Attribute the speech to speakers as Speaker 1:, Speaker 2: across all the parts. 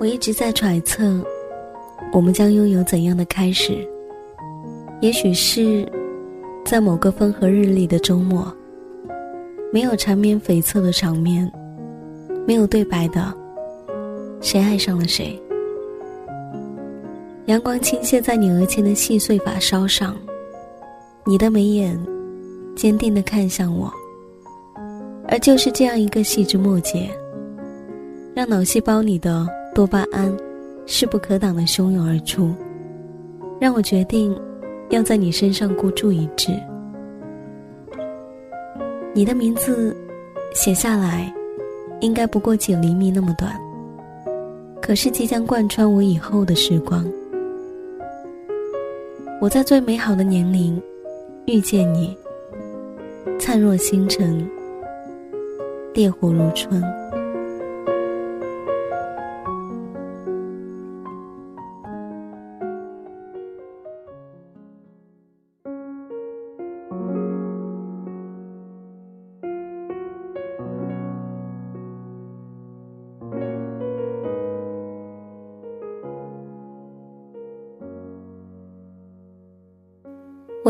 Speaker 1: 我一直在揣测，我们将拥有怎样的开始？也许是，在某个风和日丽的周末，没有缠绵悱恻的场面，没有对白的，谁爱上了谁？阳光倾泻在你额前的细碎发梢上，你的眉眼坚定的看向我，而就是这样一个细枝末节，让脑细胞里的多巴胺势不可挡的汹涌而出，让我决定。要在你身上孤注一掷。你的名字写下来，应该不过几厘米那么短，可是即将贯穿我以后的时光。我在最美好的年龄遇见你，灿若星辰，烈火如春。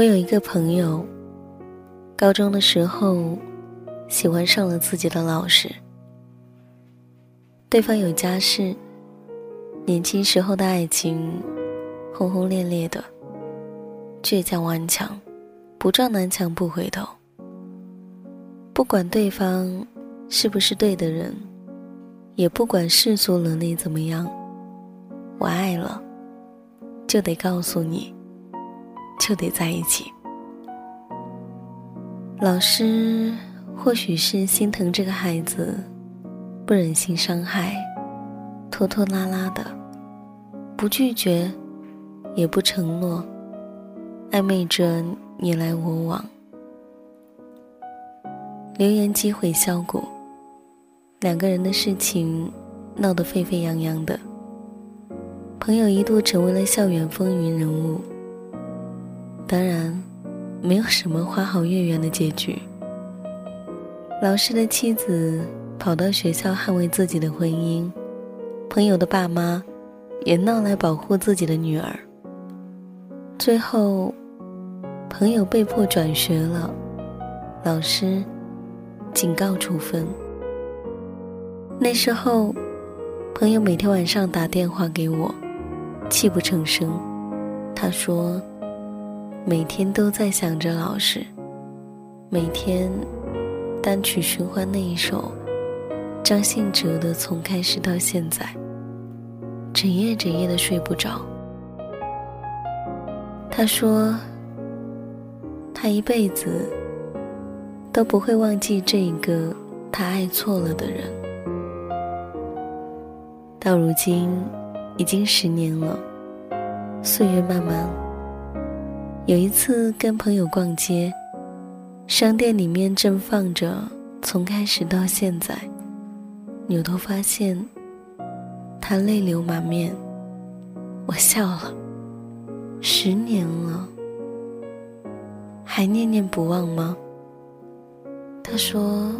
Speaker 1: 我有一个朋友，高中的时候喜欢上了自己的老师。对方有家室，年轻时候的爱情轰轰烈烈的，倔强顽强，不撞南墙不回头。不管对方是不是对的人，也不管世俗伦理怎么样，我爱了，就得告诉你。就得在一起。老师或许是心疼这个孩子，不忍心伤害，拖拖拉拉的，不拒绝，也不承诺，暧昧着你来我往，流言机毁箫鼓，两个人的事情闹得沸沸扬扬的，朋友一度成为了校园风云人物。当然，没有什么花好月圆的结局。老师的妻子跑到学校捍卫自己的婚姻，朋友的爸妈也闹来保护自己的女儿。最后，朋友被迫转学了，老师警告处分。那时候，朋友每天晚上打电话给我，泣不成声。他说。每天都在想着老师，每天单曲循环那一首张信哲的《从开始到现在》，整夜整夜的睡不着。他说，他一辈子都不会忘记这一个他爱错了的人。到如今，已经十年了，岁月漫漫。有一次跟朋友逛街，商店里面正放着《从开始到现在》，扭头发现他泪流满面，我笑了。十年了，还念念不忘吗？他说，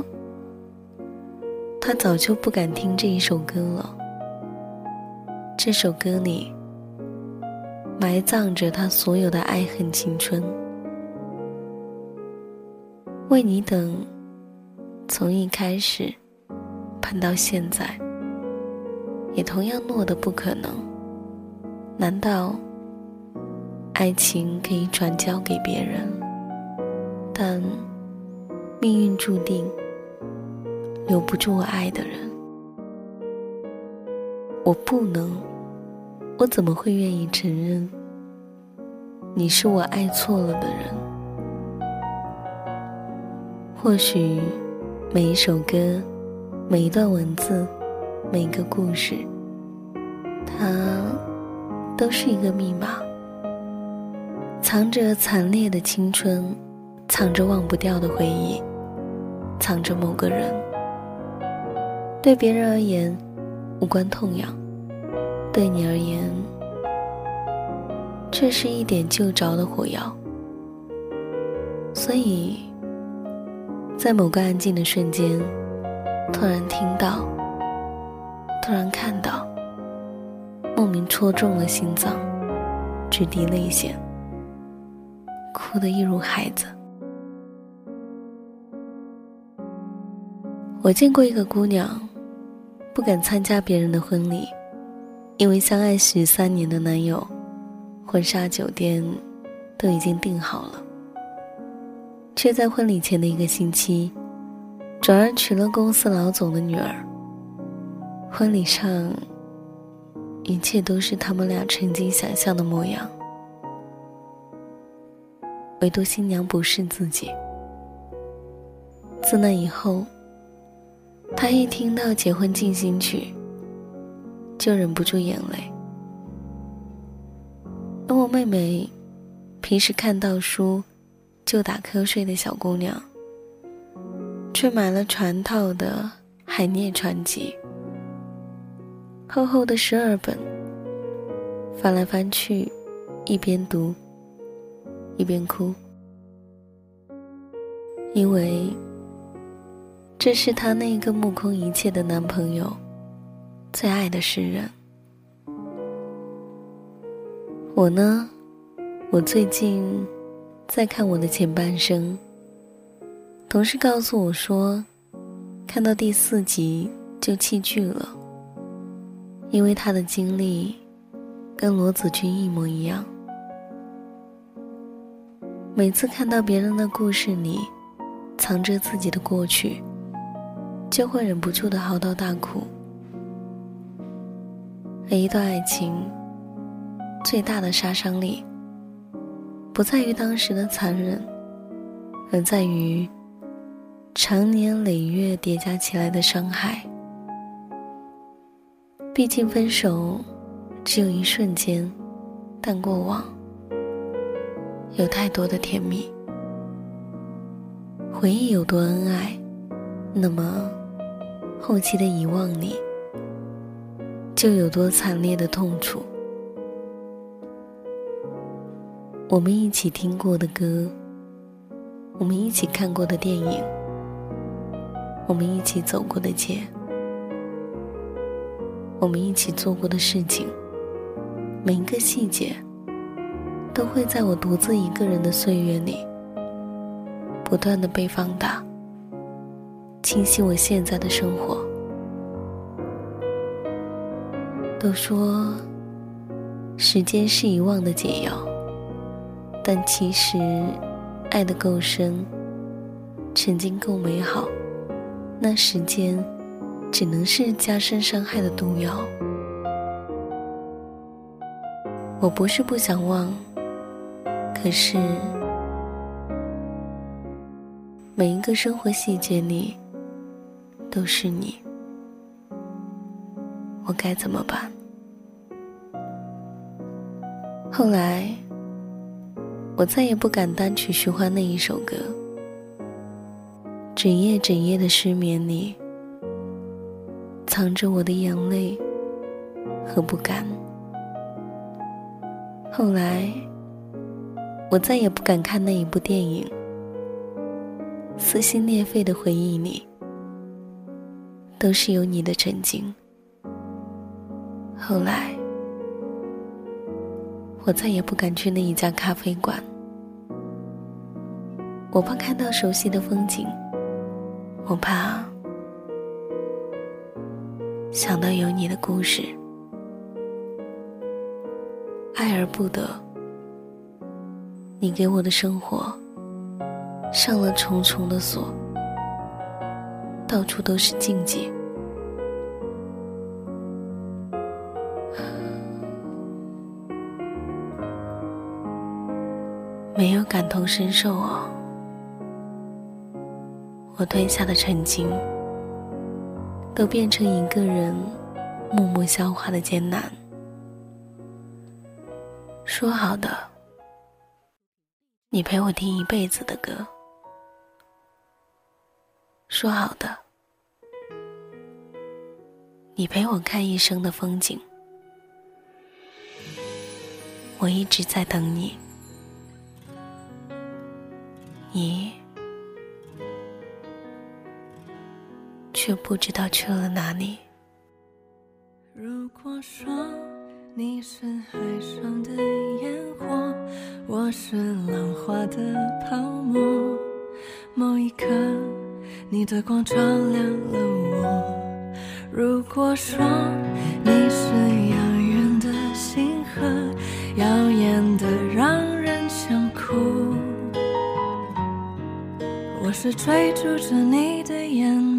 Speaker 1: 他早就不敢听这一首歌了。这首歌里。埋葬着他所有的爱恨青春，为你等，从一开始盼到现在，也同样诺的不可能。难道爱情可以转交给别人？但命运注定留不住我爱的人，我不能。我怎么会愿意承认你是我爱错了的人？或许每一首歌、每一段文字、每个故事，它都是一个密码，藏着惨烈的青春，藏着忘不掉的回忆，藏着某个人。对别人而言，无关痛痒。对你而言，却是一点就着的火药。所以，在某个安静的瞬间，突然听到，突然看到，莫名戳中了心脏，直滴泪腺，哭得一如孩子。我见过一个姑娘，不敢参加别人的婚礼，因为相爱十三年的男友，婚纱酒店都已经订好了，却在婚礼前的一个星期，转而娶了公司老总的女儿。婚礼上，一切都是他们俩曾经想象的模样，唯独新娘不是自己。自那以后。他一听到结婚进行曲，就忍不住眼泪。而我妹妹，平时看到书就打瞌睡的小姑娘，却买了全套的《海涅传记》，厚厚的十二本，翻来翻去，一边读一边哭，因为。这是她那个目空一切的男朋友，最爱的诗人。我呢，我最近在看我的前半生。同事告诉我说，看到第四集就弃剧了，因为他的经历跟罗子君一模一样。每次看到别人的故事里藏着自己的过去。就会忍不住的嚎啕大哭。而一段爱情最大的杀伤力，不在于当时的残忍，而在于长年累月叠加起来的伤害。毕竟分手只有一瞬间，但过往有太多的甜蜜。回忆有多恩爱，那么。后期的遗忘里，就有多惨烈的痛楚。我们一起听过的歌，我们一起看过的电影，我们一起走过的街，我们一起做过的事情，每一个细节，都会在我独自一个人的岁月里，不断的被放大。清晰我现在的生活。都说时间是遗忘的解药，但其实爱的够深，曾经够美好，那时间只能是加深伤害的毒药。我不是不想忘，可是每一个生活细节里。都是你，我该怎么办？后来，我再也不敢单曲循环那一首歌。整夜整夜的失眠里，藏着我的眼泪和不甘。后来，我再也不敢看那一部电影。撕心裂肺的回忆里。都是有你的曾经。后来，我再也不敢去那一家咖啡馆，我怕看到熟悉的风景，我怕想到有你的故事。爱而不得，你给我的生活上了重重的锁。到处都是禁忌，没有感同身受哦。我吞下的曾经，都变成一个人默默消化的艰难。说好的，你陪我听一辈子的歌。说好的，你陪我看一生的风景，我一直在等你，你就不知道去了哪里。
Speaker 2: 如果说你是海上的烟火，我是浪花的泡沫。某一刻，你的光照亮了我。如果说你是遥远的星河，耀眼的让人想哭。我是追逐着你的眼。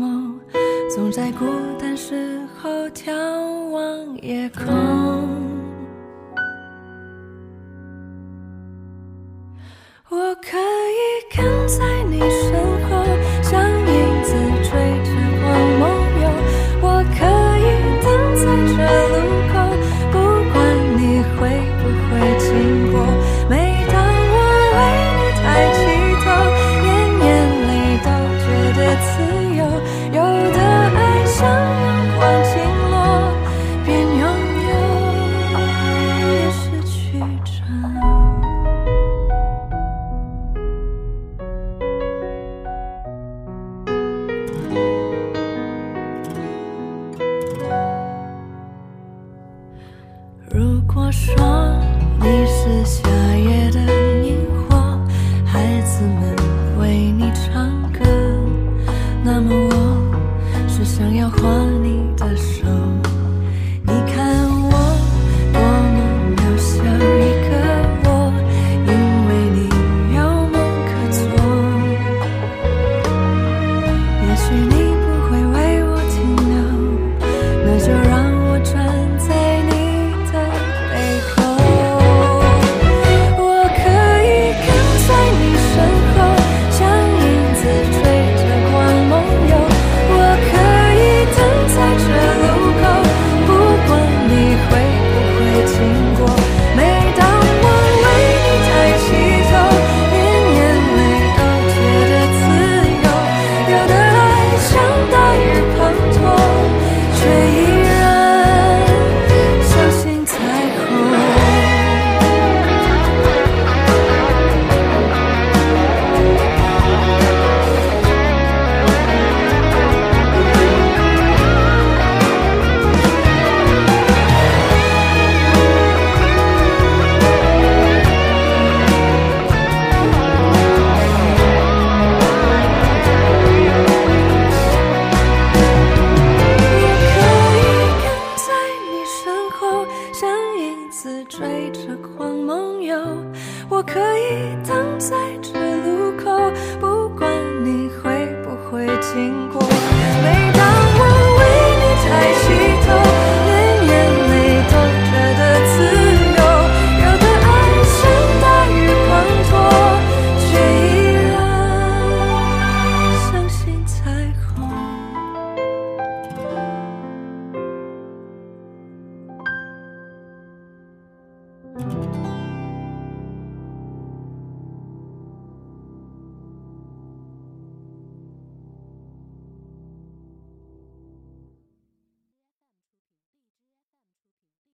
Speaker 2: 总在孤单时候眺望夜空。为你唱歌那么我是想要画你的手。你看